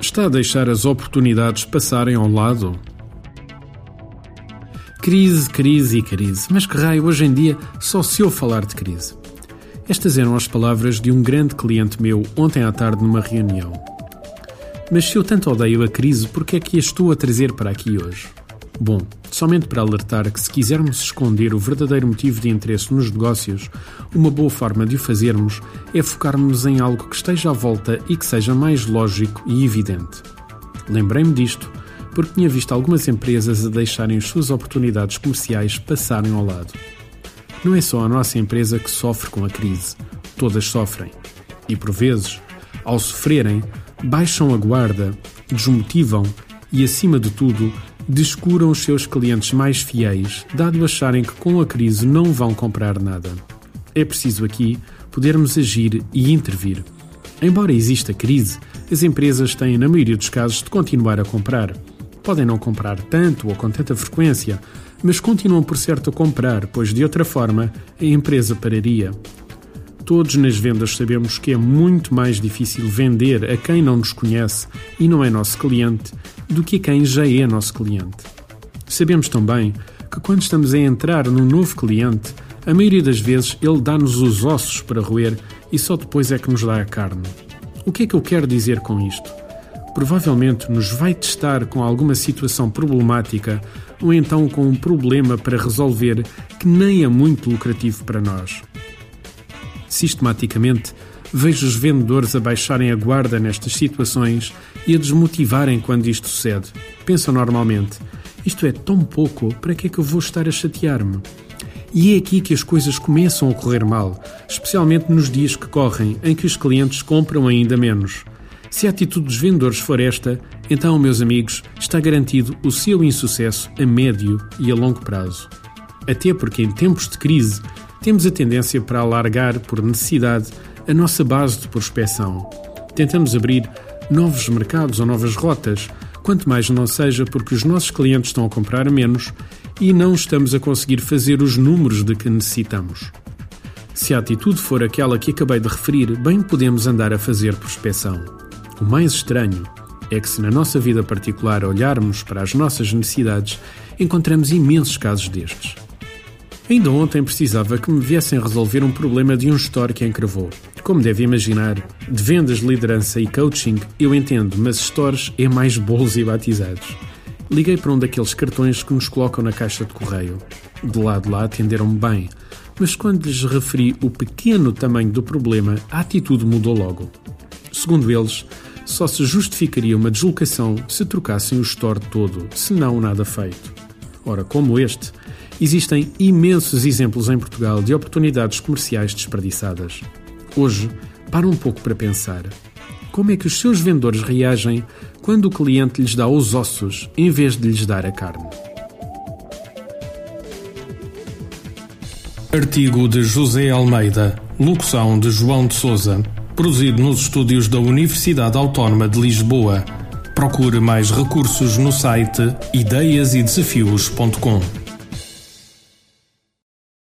Está a deixar as oportunidades passarem ao lado? Crise, crise e crise. Mas que raio, hoje em dia só se ouve falar de crise. Estas eram as palavras de um grande cliente meu ontem à tarde numa reunião. Mas se eu tanto odeio a crise, por que é que a estou a trazer para aqui hoje? Bom, somente para alertar que se quisermos esconder o verdadeiro motivo de interesse nos negócios, uma boa forma de o fazermos é focarmos em algo que esteja à volta e que seja mais lógico e evidente. Lembrei-me disto porque tinha visto algumas empresas a deixarem as suas oportunidades comerciais passarem ao lado. Não é só a nossa empresa que sofre com a crise, todas sofrem. E por vezes, ao sofrerem, baixam a guarda, desmotivam e, acima de tudo, descuram os seus clientes mais fiéis, dado acharem que com a crise não vão comprar nada. É preciso aqui podermos agir e intervir. Embora exista crise, as empresas têm, na maioria dos casos, de continuar a comprar. Podem não comprar tanto ou com tanta frequência, mas continuam por certo a comprar, pois de outra forma a empresa pararia. Todos nas vendas sabemos que é muito mais difícil vender a quem não nos conhece e não é nosso cliente do que a quem já é nosso cliente. Sabemos também que quando estamos a entrar num novo cliente, a maioria das vezes ele dá-nos os ossos para roer e só depois é que nos dá a carne. O que é que eu quero dizer com isto? Provavelmente nos vai testar com alguma situação problemática ou então com um problema para resolver que nem é muito lucrativo para nós. Sistematicamente, vejo os vendedores a baixarem a guarda nestas situações e a desmotivarem quando isto sucede. Pensam normalmente: isto é tão pouco, para que é que eu vou estar a chatear-me? E é aqui que as coisas começam a correr mal, especialmente nos dias que correm, em que os clientes compram ainda menos. Se a atitude dos vendedores for esta, então, meus amigos, está garantido o seu insucesso a médio e a longo prazo. Até porque em tempos de crise temos a tendência para alargar, por necessidade, a nossa base de prospecção. Tentamos abrir novos mercados ou novas rotas, quanto mais não seja porque os nossos clientes estão a comprar menos e não estamos a conseguir fazer os números de que necessitamos. Se a atitude for aquela que acabei de referir, bem podemos andar a fazer prospecção. O mais estranho é que, se na nossa vida particular olharmos para as nossas necessidades, encontramos imensos casos destes. Ainda ontem precisava que me viessem resolver um problema de um store que encravou. Como deve imaginar, de vendas, liderança e coaching eu entendo, mas stores é mais bolos e batizados. Liguei para um daqueles cartões que nos colocam na caixa de correio. De lado lá atenderam-me bem, mas quando lhes referi o pequeno tamanho do problema, a atitude mudou logo. Segundo eles, só se justificaria uma deslocação se trocassem o store todo, senão nada feito. Ora, como este, Existem imensos exemplos em Portugal de oportunidades comerciais desperdiçadas. Hoje, para um pouco para pensar. Como é que os seus vendedores reagem quando o cliente lhes dá os ossos em vez de lhes dar a carne? Artigo de José Almeida, locução de João de Souza, produzido nos estúdios da Universidade Autónoma de Lisboa. Procure mais recursos no site ideiasedesafios.com.